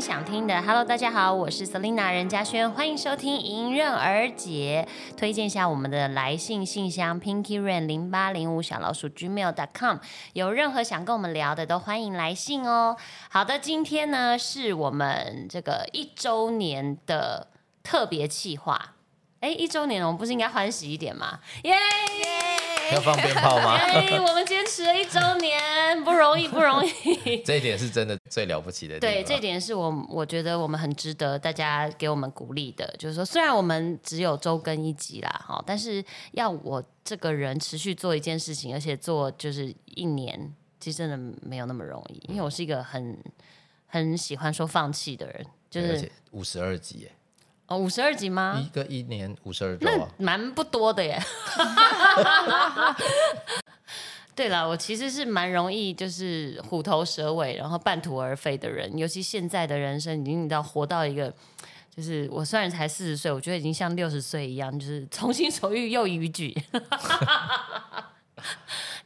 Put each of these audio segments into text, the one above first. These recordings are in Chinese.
想，听的。Hello，大家好，我是 Selina 任嘉轩，欢迎收听迎刃而解。推荐一下我们的来信信箱 Pinky Rain 零八零五小老鼠 Gmail.com，有任何想跟我们聊的，都欢迎来信哦。好的，今天呢是我们这个一周年的特别企划。哎，一周年，我们不是应该欢喜一点吗？耶！要放鞭炮吗？哎，我们坚持了一周年，不容易，不容易。这一点是真的最了不起的。对，这点是我我觉得我们很值得大家给我们鼓励的。就是说，虽然我们只有周更一集啦，哈，但是要我这个人持续做一件事情，而且做就是一年，其实真的没有那么容易。因为我是一个很很喜欢说放弃的人，就是五十二集。哦，五十二集吗？一个一年五十二周啊，蛮不多的耶。对了，我其实是蛮容易就是虎头蛇尾，然后半途而废的人。尤其现在的人生，已经你知道活到一个，就是我虽然才四十岁，我觉得已经像六十岁一样，就是从心所欲又逾矩。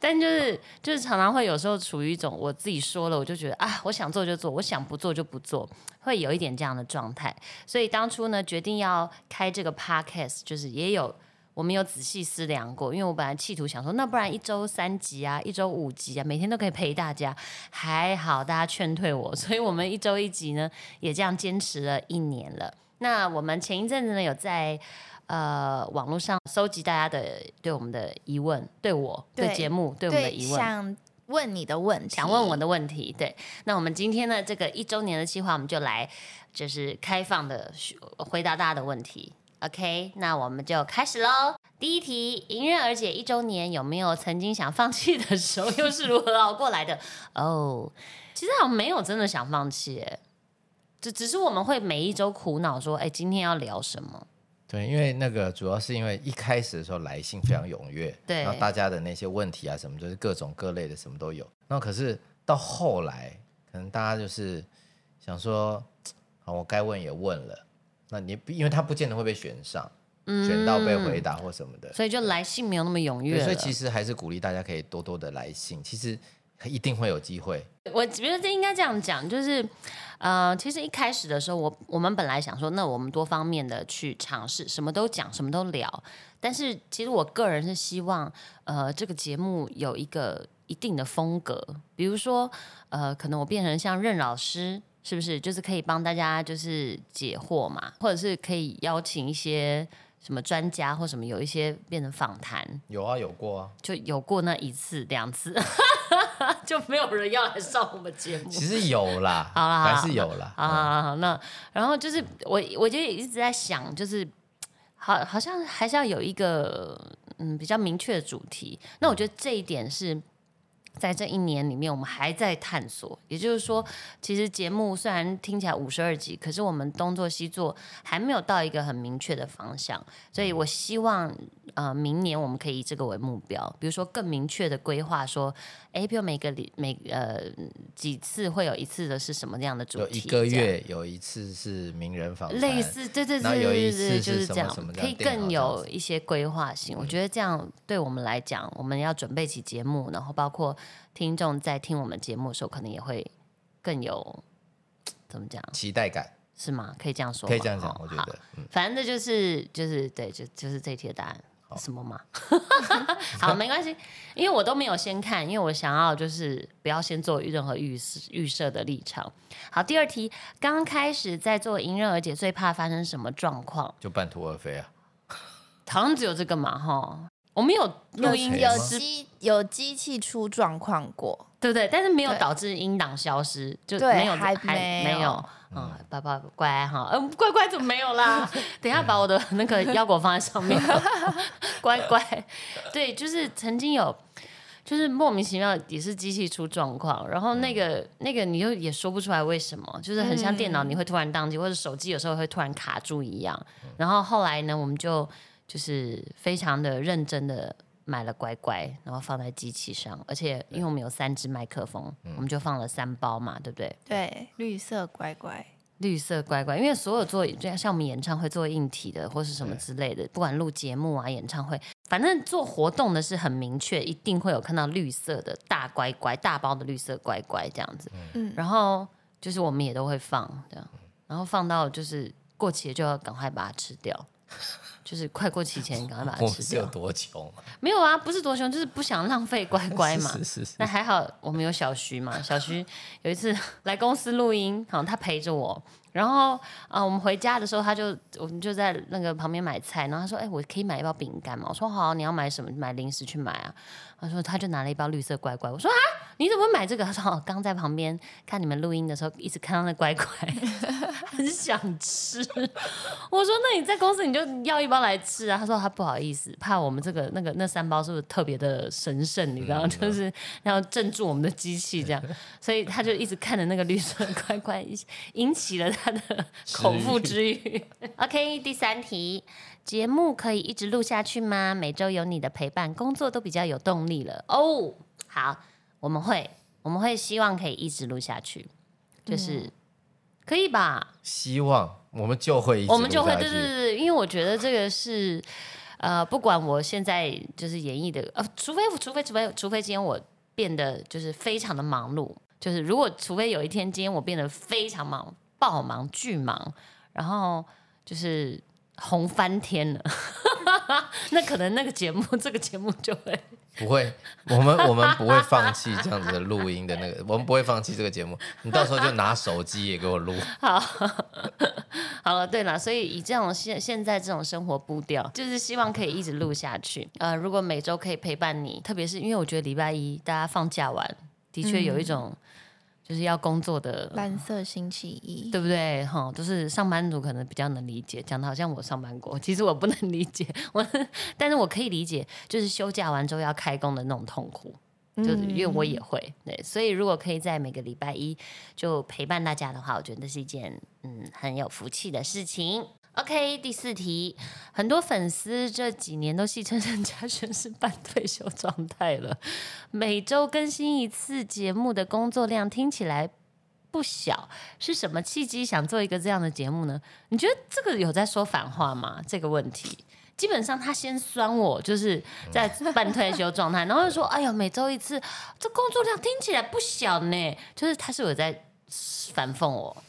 但就是就是常常会有时候处于一种我自己说了我就觉得啊我想做就做我想不做就不做会有一点这样的状态，所以当初呢决定要开这个 podcast 就是也有我们有仔细思量过，因为我本来企图想说那不然一周三集啊一周五集啊每天都可以陪大家，还好大家劝退我，所以我们一周一集呢也这样坚持了一年了。那我们前一阵子呢有在。呃，网络上收集大家的对我们的疑问，对我对节目对我们的疑问，想问你的问题，想问我的问题。对，那我们今天呢，这个一周年的计划，我们就来就是开放的回答大家的问题。OK，那我们就开始喽。第一题，迎刃而解一周年，有没有曾经想放弃的时候？又是如何熬过来的？哦，其实好像没有真的想放弃，只只是我们会每一周苦恼说，哎，今天要聊什么？对，因为那个主要是因为一开始的时候来信非常踊跃，对，然后大家的那些问题啊什么，就是各种各类的什么都有。那可是到后来，可能大家就是想说，好，我该问也问了，那你因为他不见得会被选上，选到被回答或什么的，所以就来信没有那么踊跃。所以其实还是鼓励大家可以多多的来信，其实一定会有机会。我觉得这应该这样讲，就是。呃，其实一开始的时候，我我们本来想说，那我们多方面的去尝试，什么都讲，什么都聊。但是其实我个人是希望，呃，这个节目有一个一定的风格，比如说，呃，可能我变成像任老师，是不是？就是可以帮大家就是解惑嘛，或者是可以邀请一些。什么专家或什么有一些变成访谈，有啊有过啊，就有过那一次两次，就没有人要来上我们节目。其实有啦，好啦，还是有啦。啊，那然后就是我，我就一直在想，就是好，好像还是要有一个嗯比较明确的主题。那我觉得这一点是。在这一年里面，我们还在探索。也就是说，其实节目虽然听起来五十二集，可是我们东做西做，还没有到一个很明确的方向。所以我希望，呃，明年我们可以以这个为目标，比如说更明确的规划，说，哎，比如每个礼每呃几次会有一次的是什么样的主题？有一个月有一次是名人访谈，类似，对对对对对，就是这样，可以更有一些规划性。我觉得这样对我们来讲，我们要准备起节目，然后包括。听众在听我们节目的时候，可能也会更有 怎么讲期待感，是吗？可以这样说，可以这样讲，我觉得，反正这就是就是对，就就是这题的答案，什么嘛？好，没关系，因为我都没有先看，因为我想要就是不要先做任何预预设的立场。好，第二题，刚开始在做迎刃而解，最怕发生什么状况？就半途而废啊，好像只有这个嘛，哈。我们有录音，有机有机器出状况过，对不对？但是没有导致音档消失，就没有还没有。嗯，宝宝乖哈，嗯，乖乖怎么没有啦？等下把我的那个 腰果放在上面，乖乖。对，就是曾经有，就是莫名其妙也是机器出状况，然后那个那个你又也说不出来为什么，就是很像电脑你会突然宕机，或者手机有时候会突然卡住一样。然后后来呢，我们就。就是非常的认真的买了乖乖，然后放在机器上，而且因为我们有三支麦克风，我们就放了三包嘛，对不对？对，绿色乖乖，绿色乖乖，因为所有做这样像我们演唱会做硬体的或是什么之类的，不管录节目啊、演唱会，反正做活动的是很明确，一定会有看到绿色的大乖乖、大包的绿色乖乖这样子。嗯，然后。就是我们也都会放这样，然后放到就是过期了就要赶快把它吃掉，就是快过期前 赶快把它吃是有掉。多穷啊？没有啊，不是多穷，就是不想浪费乖乖嘛。是是是那还好，我们有小徐嘛。小徐 有一次来公司录音，好，他陪着我。然后啊、我们回家的时候，他就我们就在那个旁边买菜，然后他说：“哎、我可以买一包饼干吗？”我说：“好，你要买什么？买零食去买啊。”他说：“他就拿了一包绿色乖乖。”我说：“啊，你怎么会买这个？”他说：“哦，刚在旁边看你们录音的时候，一直看到那乖乖，很想吃。”我说：“那你在公司你就要一包来吃啊？”他说：“他不好意思，怕我们这个那个那三包是不是特别的神圣？你知道，就是要镇住我们的机器这样，所以他就一直看着那个绿色乖乖，引起了他的口腹之欲。OK，第三题，节目可以一直录下去吗？每周有你的陪伴，工作都比较有动力了哦。好，我们会，我们会希望可以一直录下去，就是、可以吧？希望我们就会一直我们就会对对，对因为我觉得这个是呃，不管我现在就是演绎的呃，除非除非除非除非今天我变得就是非常的忙碌，就是如果除非有一天今天我变得非常忙、爆忙、巨忙，然后就是红翻天了，那可能那个节目这个节目就会不会，我们我们不会放弃这样子的录音的那个，我们不会放弃这个节目。你到时候就拿手机也给我录，好，好了，对了，所以以这种现现在这种生活步调，就是希望可以一直录下去。呃，如果每周可以陪伴你，特别是因为我觉得礼拜一大家放假完，的确有一种就是要工作的。蓝色星期一，对不对？哈，就是上班族可能比较能理解，讲的好像我上班过，其实我不能理解，我但是我可以理解，就是休假完之后要开工的那种痛苦。就是因为我也会对，所以如果可以在每个礼拜一就陪伴大家的话，我觉得这是一件嗯很有福气的事情。OK，第四题，很多粉丝这几年都戏称任嘉轩是半退休状态了，每周更新一次节目的工作量听起来不小，是什么契机想做一个这样的节目呢？你觉得这个有在说反话吗？这个问题？基本上他先酸我，就是在半退休状态，然后就说：“哎呦，每周一次，这工作量听起来不小呢。”就是他是有在反讽我，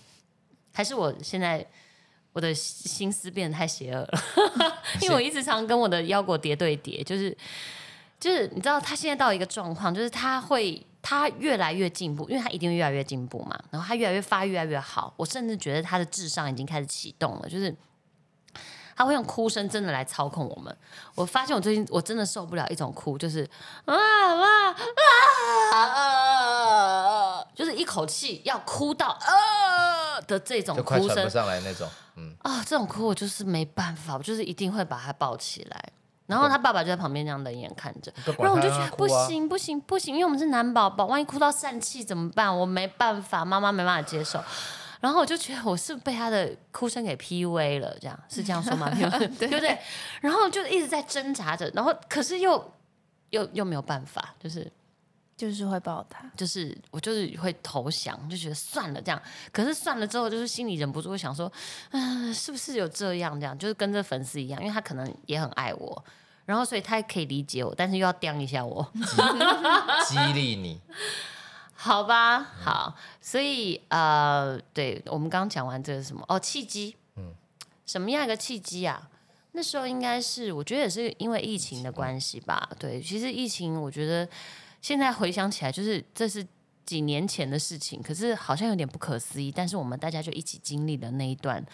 还是我现在我的心思变得太邪恶了？因为我一直常跟我的腰果叠对叠，就是就是你知道，他现在到一个状况，就是他会他越来越进步，因为他一定会越来越进步嘛，然后他越来越发育越来越好，我甚至觉得他的智商已经开始启动了，就是。他会用哭声真的来操控我们。我发现我最近我真的受不了一种哭，就是啊啊啊啊，就是一口气要哭到啊的这种哭声上来那种。嗯，啊，这种哭我就是没办法，我就是一定会把他抱起来。然后他爸爸就在旁边这样冷眼看着，然后我就觉得不行不行不行，因为我们是男宝宝，万一哭到散气怎么办？我没办法，妈妈没办法接受。然后我就觉得我是被他的哭声给 PUA 了，这样是这样说吗？对不对？然后就一直在挣扎着，然后可是又又又没有办法，就是就是会抱他。就是我就是会投降，就觉得算了这样。可是算了之后，就是心里忍不住会想说，嗯、是不是有这样这样？就是跟这粉丝一样，因为他可能也很爱我，然后所以他可以理解我，但是又要刁一下我，激励你，好吧？好，所以呃，对我们刚刚讲完这个什么哦，契机，嗯，什么样一个契机啊？那时候应该是，我觉得也是因为疫情的关系吧。对，其实疫情，我觉得现在回想起来，就是这是几年前的事情，可是好像有点不可思议。但是我们大家就一起经历了那一段，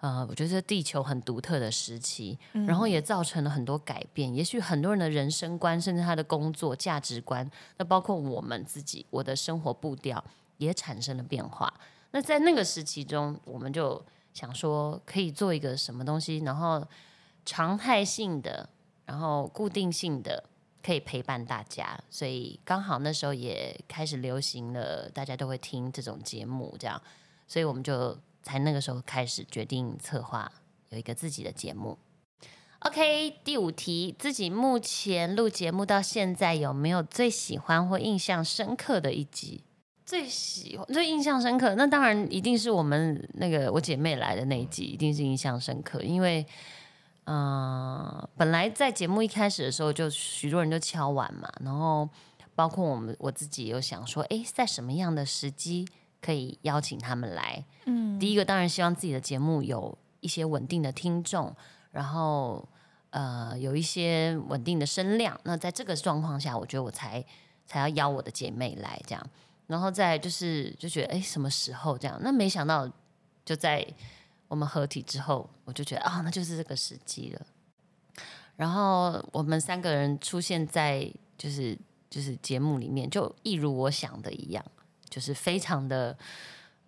呃，我觉得地球很独特的时期，然后也造成了很多改变。也许很多人的人生观，甚至他的工作价值观，那包括我们自己，我的生活步调也产生了变化。那在那个时期中，我们就想说，可以做一个什么东西，然后常态性的，然后固定性的，可以陪伴大家。所以刚好那时候也开始流行了，大家都会听这种节目，这样，所以我们就才那个时候开始决定策划有一个自己的节目。OK，第五题，自己目前录节目到现在有没有最喜欢或印象深刻的一集？最喜欢、最印象深刻，那当然一定是我们那个我姐妹来的那一集，一定是印象深刻，因为，嗯、本来在节目一开始的时候，就许多人就敲碗嘛，然后包括我们我自己有想说，诶，在什么样的时机可可以邀请他们来。嗯，第一个当然希望自己的节目有一些稳定的听众，然后呃有一些稳定的声量。那在这个状况下，我觉得我才才要邀我的姐妹来这样。然后再就是就觉得哎什么时候这样？那没想到就在我们合体之后，我就觉得啊那就是这个时机了。然后我们三个人出现在就是就是节目里面，就一如我想的一样，就是非常的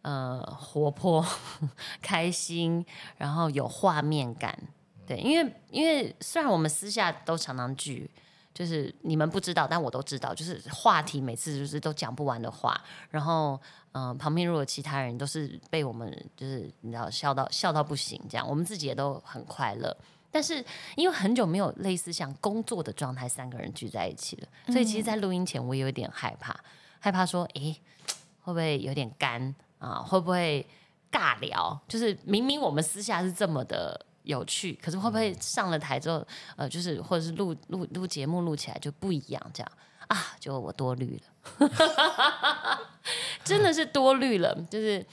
呃活泼、开心，然后有画面感。对，因为因为虽然我们私下都常常聚，就是你们不知道，但我都知道，就是话题每次就是都讲不完的话，然后嗯、呃旁边如果其他人都是被我们就是你知道笑到笑到不行，这样我们自己也都很快乐。但是因为很久没有类似像工作的状态，三个人聚在一起了，所以其实，在录音前我有一点害怕，害怕说，诶，会不会有点干啊？会不会尬聊？就是明明我们私下是这么的有趣，可是会不会上了台之后，呃，就是或者是录录录节目录起来就不一样？这样啊，就我多虑了，真的是多虑了，就是。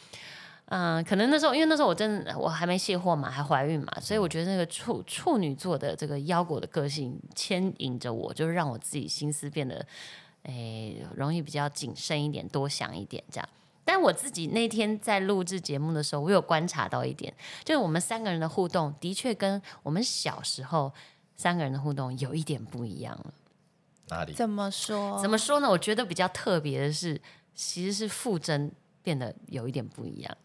嗯，可能那时候，因为那时候我真的我还没卸货嘛，还怀孕嘛，所以我觉得那个处处女座的这个腰果的个性牵引着我，就是让我自己心思变得，诶，容易比较谨慎一点，多想一点这样。但我自己那天在录制节目的时候，我有观察到一点，就是我们三个人的互动的确跟我们小时候三个人的互动有一点不一样了。哪里？怎么说？怎么说呢？我觉得比较特别的是，其实是傅真变得有一点不一样。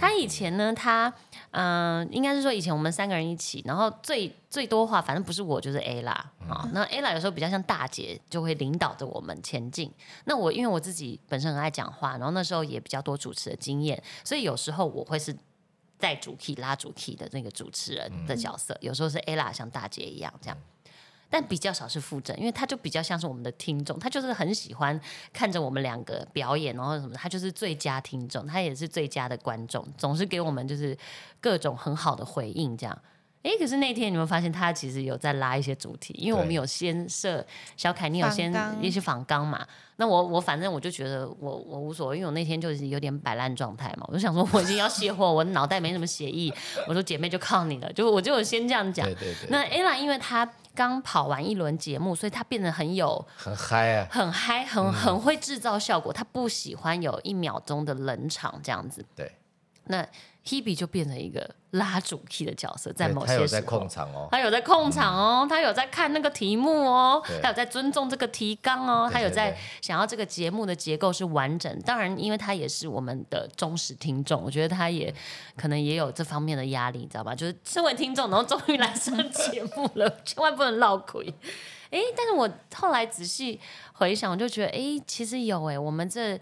他以前呢，他嗯、应该是说以前我们三个人一起，然后最最多话，反正不是我就是 A 啦啊。那 A 啦有时候比较像大姐，就会领导着我们前进。那我因为我自己本身很爱讲话，然后那时候也比较多主持的经验，所以有时候我会是带主 key 拉主 key 的那个主持人的角色，有时候是 A 啦像大姐一样这样。但比较少是傅正，因为他就比较像是我们的听众，他就是很喜欢看着我们两个表演，然后什么，他就是最佳听众，他也是最佳的观众，总是给我们就是各种很好的回应，这样。诶，可是那天你们发现他其实有在拉一些主题，因为我们有先设小凯，你有先一些访纲嘛？那我我反正我就觉得我我无所谓，因为我那天就是有点摆烂状态嘛，我就想说我已经要卸货，我脑袋没什么血意，我说姐妹就靠你了，就我就先这样讲对。对对，那 ella 因为她刚跑完一轮节目，所以她变得很有很嗨啊！很嗨，很很会制造效果。她不喜欢有一秒钟的冷场这样子。对，那 Hebe 就变成一个拉主 key 的角色，在某些时他有在控场哦，他有在控场哦，他有在看那个题目哦，他有在尊重这个提纲哦，他有在想要这个节目的结构是完整。当然，因为他也是我们的忠实听众，我觉得他也可能也有这方面的压力，你知道吧？就是身为听众，然后终于来上节目了，千万不能落亏。哎，但是我后来仔细回想，我就觉得，哎，其实有哎，我们这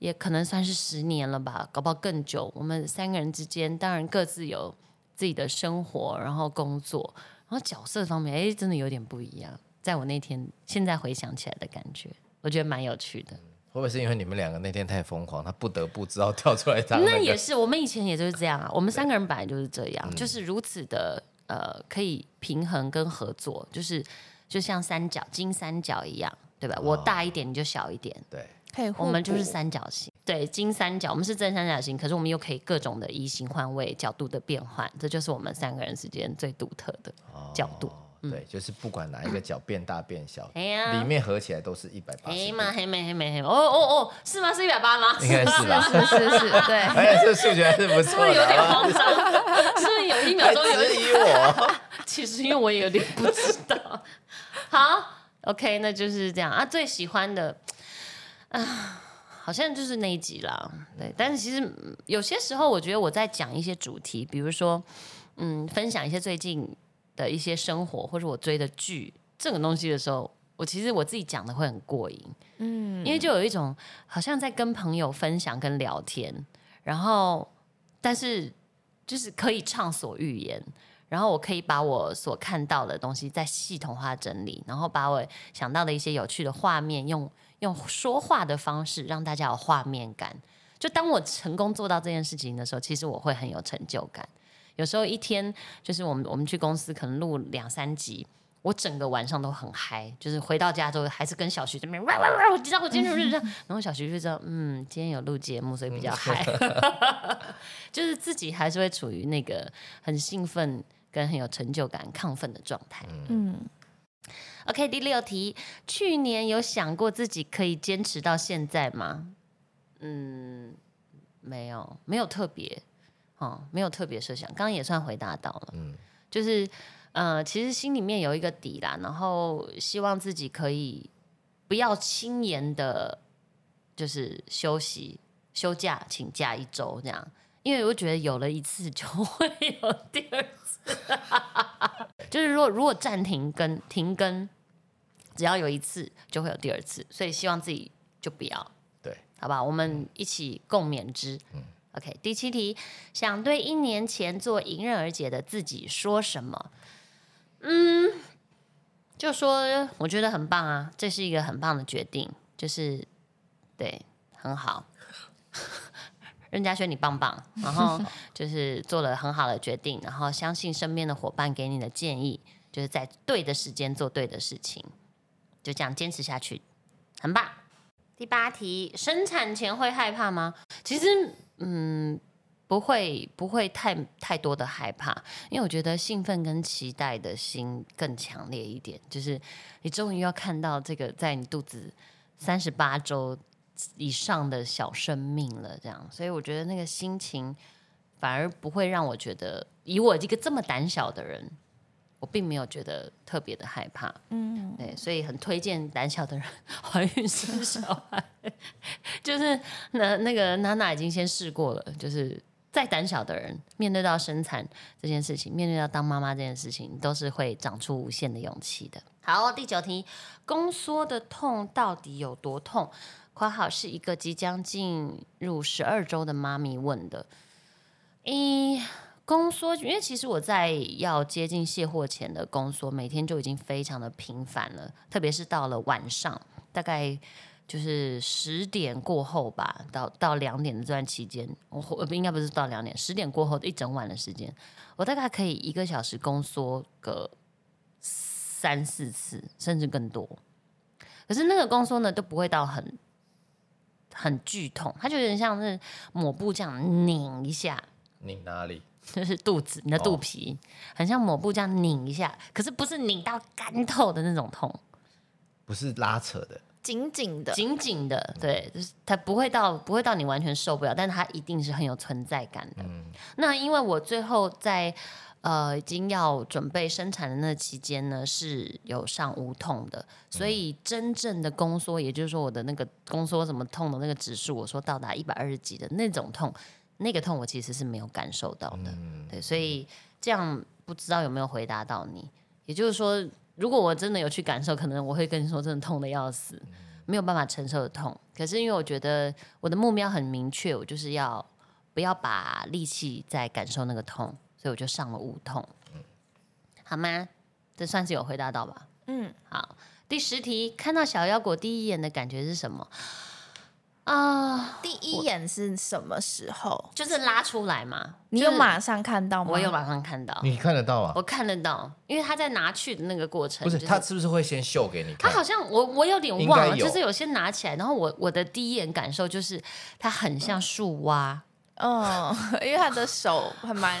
也可能算是十年了吧，搞不好更久。我们三个人之间，当然各自有自己的生活，然后工作，然后角色方面，哎，真的有点不一样。在我那天现在回想起来的感觉，我觉得蛮有趣的。会不会是因为你们两个那天太疯狂，他不得不知道跳出来当那个 也是我们以前也就是这样啊，我们三个人本来就是这样，就是如此的呃，可以平衡跟合作，就是就像三角金三角一样，对吧？我大一点，你就小一点，对，可以，我们就是三角形，对，金三角，我们是正三角形，可是我们又可以各种的移形换位、角度的变换，这就是我们三个人之间最独特的角度。哦，对，就是不管哪一个角变大变小，哎呀里面合起来都是一百八十黑嘛，黑妹黑妹黑妹，哦哦哦，是吗？是一百八吗？应该是吧？是是是，对，哎，这数学还是不是不错是有点慌张？是不是有一秒还钟有疑我。其实因为我也有点不知道。好，OK，那就是这样啊。最喜欢的啊，好像就是那一集啦。对，但是其实嗯有些时候，我觉得我在讲一些主题，比如说，嗯，分享一些最近的一些生活，或者我追的剧这种东西的时候，我其实我自己讲的会很过瘾。嗯，因为就有一种好像在跟朋友分享跟聊天，然后但是就是可以畅所欲言，然后我可以把我所看到的东西再系统化整理，然后把我想到的一些有趣的画面用用说话的方式让大家有画面感。就当我成功做到这件事情的时候，其实我会很有成就感。有时候一天就是我们我们去公司可能录两三集，我整个晚上都很嗨，就是回到家之后还是跟小徐这边哇哇哇，我知道我今天就是这样，然后小徐就知道，嗯，今天有录节目，所以比较嗨，就是自己还是会处于那个很兴奋跟很有成就感、亢奋的状态。嗯，OK，第六题，去年有想过自己可以坚持到现在吗？嗯，没有，没有特别，哦，没有特别设想。刚刚也算回答到了，嗯就是呃，其实心里面有一个底啦，然后希望自己可以不要轻言的，就是休息、休假、请假一周这样，因为我觉得有了一次就会有第二次，就是如果如果暂停跟停更，只要有一次就会有第二次，所以希望自己就不要。对，好吧，我们一起共勉之。嗯 OK，第七题，想对一年前做迎刃而解的自己说什么？嗯，就说我觉得很棒啊，这是一个很棒的决定，就是对，很好。任嘉轩，你棒棒，然后就是做了很好的决定，然后相信身边的伙伴给你的建议，就是在对的时间做对的事情，就这样坚持下去，很棒。第八题，生产前会害怕吗？其实，嗯，不会，不会太太多的害怕，因为我觉得兴奋跟期待的心更强烈一点。就是你终于要看到这个在你肚子三十八周以上的小生命了，这样，所以我觉得那个心情反而不会让我觉得，以我一个这么胆小的人，我并没有觉得特别的害怕。嗯，对，所以很推荐胆小的人怀孕生小孩。就是那那个娜娜已经先试过了，就是再胆小的人面对到生产这件事情，面对到当妈妈这件事情，都是会长出无限的勇气的。好，第九题，宫缩的痛到底有多痛？（括号是一个即将进入十二周的妈咪问的。）一，宫缩，因为其实我在要接近卸货前的宫缩，每天就已经非常的频繁了，特别是到了晚上，大概就是十点过后吧，到到两点的这段期间，我我应该不是到两点，十点过后的一整晚的时间，我大概可以一个小时宫缩个三四次，甚至更多。可是那个宫缩呢，都不会到很很剧痛，它就有点像是抹布这样拧一下，拧哪里？就是肚子，你的肚哦。皮，很像抹布这样拧一下，可是不是拧到干透的那种痛，不是拉扯的，紧紧的，紧紧的，对，就是它不会到不会到你完全受不了，但是它一定是很有存在感的。那因为我最后在呃已经要准备生产的那期间呢，是有上无痛的，所以真正的宫缩，也就是说我的那个宫缩什么痛的那个指数，我说到达一百二十几的那种痛，那个痛我其实是没有感受到的。对，所以这样不知道有没有回答到你。也就是说，如果我真的有去感受，可能我会跟你说，真的痛的要死，没有办法承受的痛。可是因为我觉得我的目标很明确，我就是要不要把力气在感受那个痛，所以我就上了无痛，好吗？这算是有回答到吧？嗯，好，第十题，看到小腰果第一眼的感觉是什么？啊、第一眼是什么时候？就是拉出来嘛。你有马上看到吗？我有马上看到，你看得到啊？我看得到，因为他在拿去的那个过程，不是，就他是不是会先秀给你看？他好像我我有点忘了，就是有些拿起来，然后我我的第一眼感受就是它很像树蛙，嗯，因为他的手还蛮，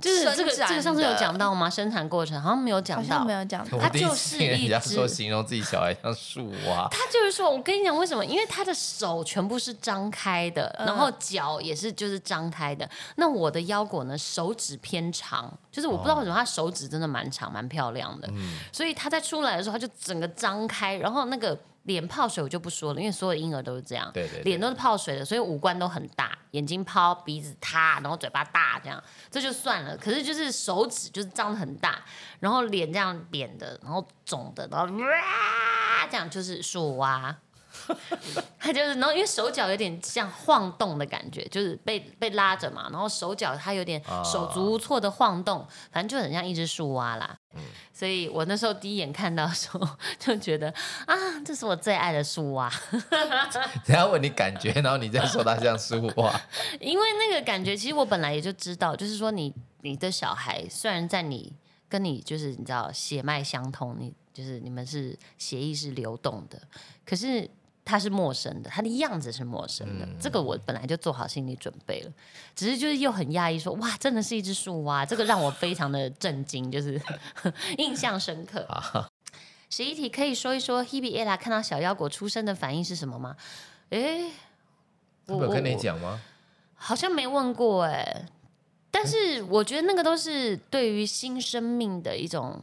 就是这个这个上次有讲到吗？生产过程好像没有好讲像到没。有讲到。我第一就是一说形容自己小孩像树蛙，他就是说，我跟你讲为什么？因为他的手全部是张开的，嗯然后脚也是就是张开的。那我的腰果呢，手指偏长，就是我不知道为什么他手指真的蛮长，蛮漂亮的。所以他在出来的时候，他就整个张开，然后那个脸泡水我就不说了，因为所有婴儿都是这样，对对对脸都是泡水的，所以五官都很大，眼睛泡，鼻子塌，然后嘴巴大，这样这就算了。可是就是手指就是张的很大，然后脸这样扁的，然后肿的，然后哇 这样就是树蛙。他就是，然后因为手脚有点像晃动的感觉，就是被被拉着嘛，然后手脚他有点啊。手足无措的晃动，反正就很像一只树蛙啦。所以我那时候第一眼看到的时候，就觉得啊，这是我最爱的树蛙，等下问你感觉，然后你再说它像树蛙，因为那个感觉，其实我本来也就知道，就是说你你的小孩虽然在你跟你就是你知道血脉相通，你就是你们是血液是流动的，可是他是陌生的，他的样子是陌生的，这个我本来就做好心理准备了，只是就是又很讶异说哇，真的是一只树蛙，这个让我非常的震惊，就是 印象深刻。十一题可以说一说 Hebe Ella 看到小腰果出生的反应是什么吗？哎，我有跟你讲吗？好像没问过哎、但是我觉得那个都是对于新生命的一种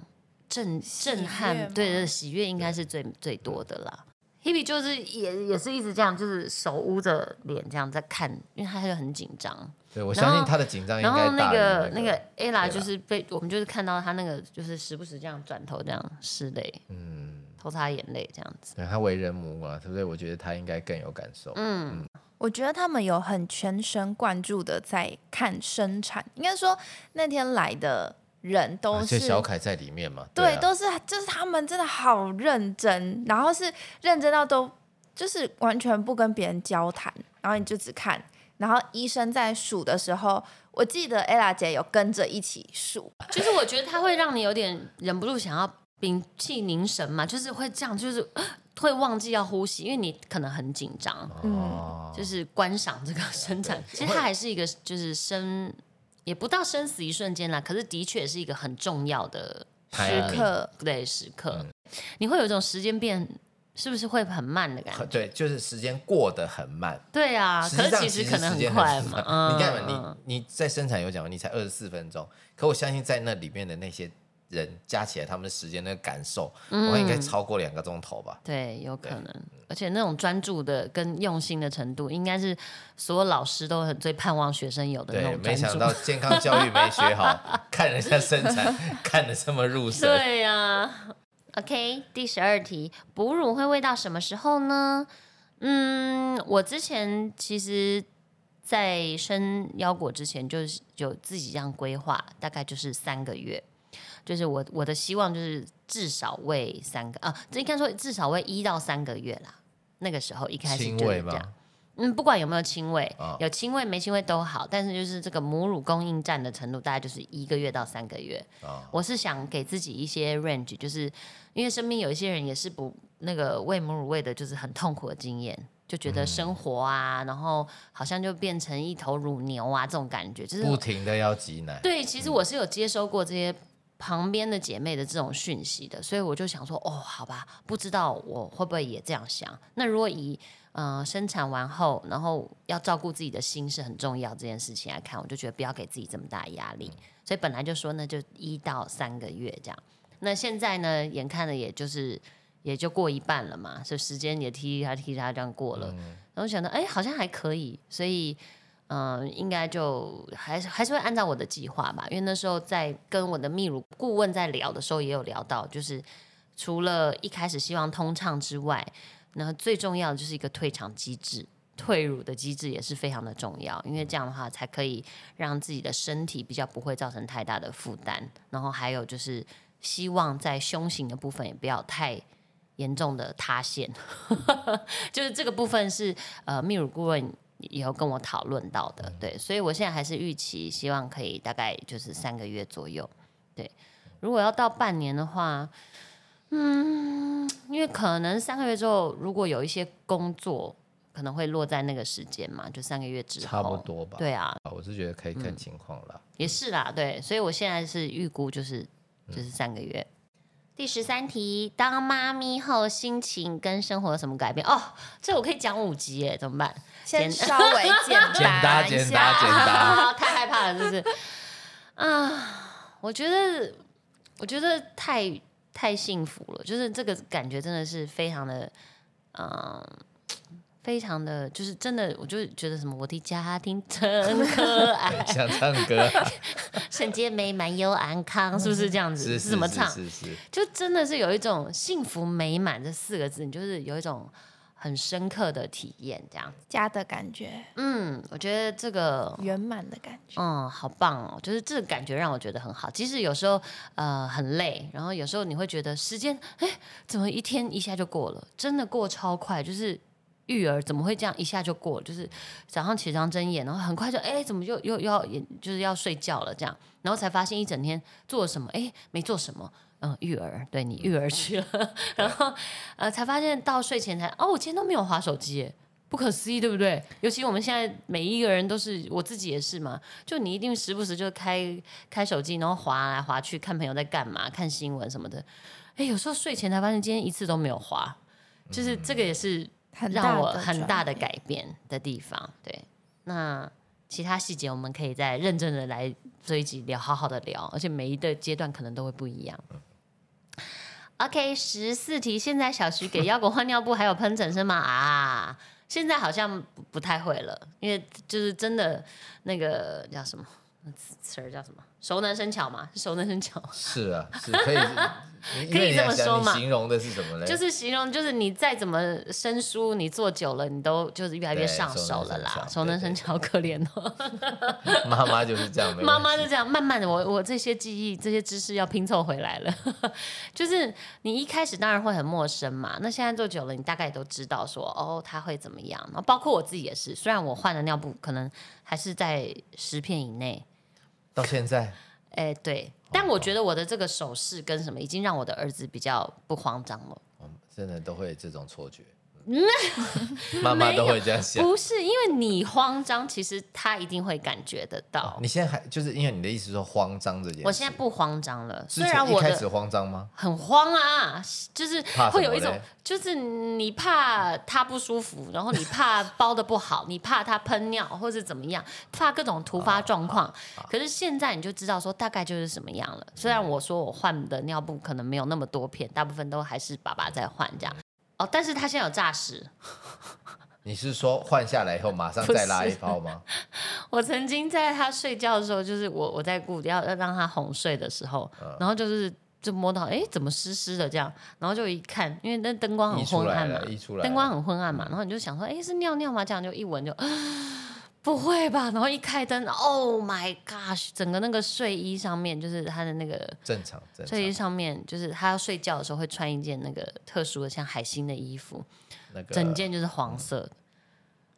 震震撼，吗对的，喜悦应该是最最多的啦。Hebe 就是也也是一直这样，就是手捂着脸这样在看，因为他就很紧张。对，我相信他的紧张应然后那个那个 ella 就是被我们就是看到他那个就是时不时这样转头这样拭泪，嗯，偷擦眼泪这样子。对他为人母嘛，对不对？我觉得他应该更有感受。嗯，我觉得他们有很全神贯注的在看生产，应该说那天来的人都而是、且小凯在里面嘛，对，啊都是就是他们真的好认真，然后是认真到都就是完全不跟别人交谈，然后你就只看，然后医生在数的时候，我记得 ella 姐有跟着一起数，就是我觉得她会让你有点忍不住想要屏气凝神嘛，就是会这样，就是呃会忘记要呼吸，因为你可能很紧张，嗯，就是观赏这个生产。其实它还是一个就是生，也不到生死一瞬间啦，可是的确是一个很重要的时刻对时刻，嗯你会有一种时间变。是不是会很慢的感觉？对，就是时间过得很慢。对啊，可是其实可能很快嘛。嗯你看你你在生产有讲，你才二十四分钟，可我相信在那里面的那些人加起来，他们的时间的感受，我看应该超过两个钟头吧。对，有可能，而且那种专注的跟用心的程度，应该是所有老师都很最盼望学生有的那对，种。没想到健康教育没学好，看人家身材 看得这么入神。对呀、OK，第十二题，哺乳会喂到什么时候呢？嗯，我之前其实，在生腰果之前，就是有自己这样规划，大概就是三个月。就是我我的希望就是至少喂三个啊，这应该说至少喂一到三个月啦。那个时候一开始就是这样。？嗯，不管有没有亲喂，哦有亲喂没亲喂都好，但是就是这个母乳供应占的程度，大概就是一个月到三个月。哦我是想给自己一些 range，就是因为身边有一些人也是不那个喂母乳喂的，就是很痛苦的经验，就觉得生活啊，然后好像就变成一头乳牛啊这种感觉，就是不停的要挤奶，对，其实我是有接收过这些旁边的姐妹的这种讯息的，所以我就想说，哦，好吧，不知道我会不会也这样想。那如果以呃生产完后，然后要照顾自己的心是很重要这件事情来看，我就觉得不要给自己这么大压力。所以本来就说呢，就一到三个月这样。那现在呢，眼看的也就是也就过一半了嘛，所以时间也踢他踢他这样过了。然后想到，哎，好像还可以，所以嗯、应该就还是还是会按照我的计划吧。因为那时候在跟我的泌乳顾问在聊的时候，也有聊到，就是除了一开始希望通畅之外，那最重要的就是一个退场机制。退乳的机制也是非常的重要，因为这样的话才可以让自己的身体比较不会造成太大的负担。然后还有就是希望在胸型的部分也不要太严重的塌陷，就是这个部分是呃泌乳顾问也有跟我讨论到的，对，所以我现在还是预期希望可以大概就是三个月左右，对，如果要到半年的话，嗯，因为可能三个月之后如果有一些工作可能会落在那个时间嘛，就三个月之后，差不多吧。对啊，我是觉得可以看情况啦。也是啦，对，所以我现在是预估就是就是三个月。第十三题，当妈咪后心情跟生活有什么改变？哦，这我可以讲五集耶，怎么办？先稍微简 简单 一下，太害怕了，是不是？啊，我觉得，我觉得太太幸福了，就是这个感觉真的是非常的，嗯、非常的，就是真的，我就觉得什么，我的家庭真可爱，想唱歌，圣洁美满又安康，是不是这样子？是是怎么唱？是是是，就真的是有一种幸福美满这四个字，你就是有一种很深刻的体验，这样。家的感觉，嗯，我觉得这个圆满的感觉。嗯，好棒哦！就是这个感觉让我觉得很好。即使有时候呃很累，然后有时候你会觉得时间哎怎么一天一下就过了，真的过超快。就是育儿怎么会这样一下就过？就是早上起床睁眼，然后很快就哎，怎么又又又要就是要睡觉了这样，然后才发现一整天做了什么？哎，没做什么。嗯，育儿，对你育儿去了，然后呃，才发现到睡前才哦，我今天都没有划手机，不可思议，对不对？尤其我们现在每一个人都是，我自己也是嘛，就你一定时不时就开开手机，然后划来划去，看朋友在干嘛，看新闻什么的。哎，有时候睡前才发现今天一次都没有划，就是这个也是让我很大的改变的地方。对，那其他细节我们可以再认真的来追一集聊，好好的聊，而且每一个阶段可能都会不一样。OK，十四题。现在小徐给腰果换尿布，还有喷整身吗？啊，现在好像不不太会了，因为就是真的那个叫什么词儿叫什么？熟能生巧嘛，是熟能生巧。是啊，是可以。可以这么说嘛？形容的是什么呢？就是形容，就是你再怎么生疏，你做久了，你都就是越来越上手了啦。熟能生巧，可怜哦。妈妈就是这样，妈妈就这样，慢慢的，我我这些记忆、这些知识要拼凑回来了。就是你一开始当然会很陌生嘛，那现在做久了，你大概都知道说，哦，他会怎么样。然后包括我自己也是，虽然我换的尿布可能还是在十片以内，到现在。哎，对，但我觉得我的这个手势跟什么，已经让我的儿子比较不慌张了。真的都会这种错觉。妈妈都会这样想，不是因为你慌张，其实他一定会感觉得到。你现在还就是因为你的意思说慌张这件事，我现在不慌张了。虽然我开始慌张吗？很慌啊，就是会有一种，就是你怕他不舒服，然后你怕包的不好，你怕他喷尿或者怎么样，怕各种突发状况。可是现在你就知道说大概就是什么样了。虽然我说我换的尿布可能没有那么多片，大部分都还是爸爸在换这样。哦，但是他现在有诈尸。你是说换下来以后马上再拉一包吗？我曾经在他睡觉的时候，就是我我在顾要要让他哄睡的时候，然后就是就摸到哎怎么湿湿的这样，然后就一看，因为那灯光很昏暗嘛，灯光很昏暗嘛，然后你就想说哎是尿尿吗？这样就一闻就。不会吧？然后一开灯，Oh my gosh！整个那个睡衣上面就是他的那个正常睡衣上面，就是他要睡觉的时候会穿一件那个特殊的像海星的衣服，那个整件就是黄色的。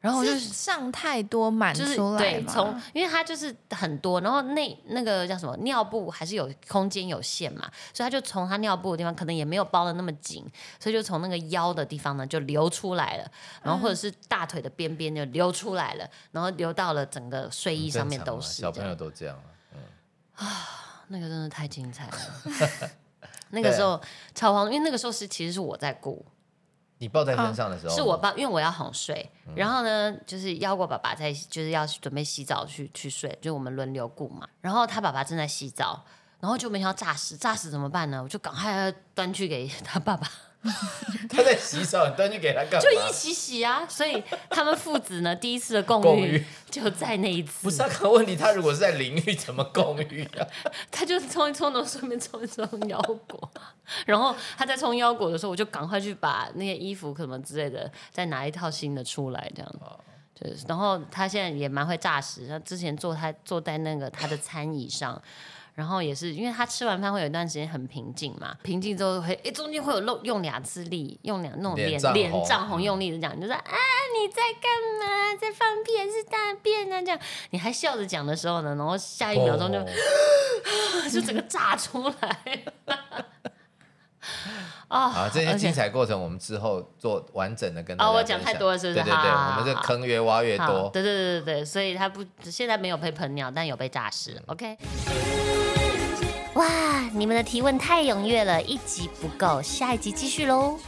然后就是上太多满出来对，从因为它就是很多，然后那那个叫什么尿布还是有空间有限嘛，所以他就从他尿布的地方可能也没有包的那么紧，所以就从那个腰的地方呢就流出来了，然后或者是大腿的边边就流出来了，然后流到了整个睡衣上面都是。小朋友都这样嗯啊，那个真的太精彩了，那个时候超慌，因为那个时候是其实是我在顾。你抱在身上的时候，是我抱，因为我要哄睡。然后呢，就是腰果爸爸在，就是要准备洗澡去去睡，就我们轮流顾嘛。然后他爸爸正在洗澡，然后就没想到炸死，炸死怎么办呢？我就赶快端去给他爸爸。他在洗澡，端去给他干嘛？就一起洗啊！所以他们父子呢，第一次的共浴就在那一次。不是他个问题，他如果是在淋浴，怎么共浴啊？他就冲一冲，然后顺便冲一冲腰果。然后他在冲腰果的时候，我就赶快去把那些衣服什么之类的，再拿一套新的出来，这样。就是，然后他现在也蛮会诈尸，他之前坐他坐在那个他的餐椅上。然后也是，因为他吃完饭会有一段时间很平静嘛，平静之后会，哎，中间会有用用两次力，用两那种脸脸涨红用力的讲，就说啊你在干嘛？在放屁还是大便啊？这样你还笑着讲的时候呢，然后下一秒钟就 就整个炸出来。啊，这些精彩过程我们之后做完整的跟哦，我讲太多了，是不是？对对对，我们这坑越挖越多。对对对对对，所以他不现在没有被喷尿，但有被炸死。OK。哇，你们的提问太踊跃了，一集不够，下一集继续喽。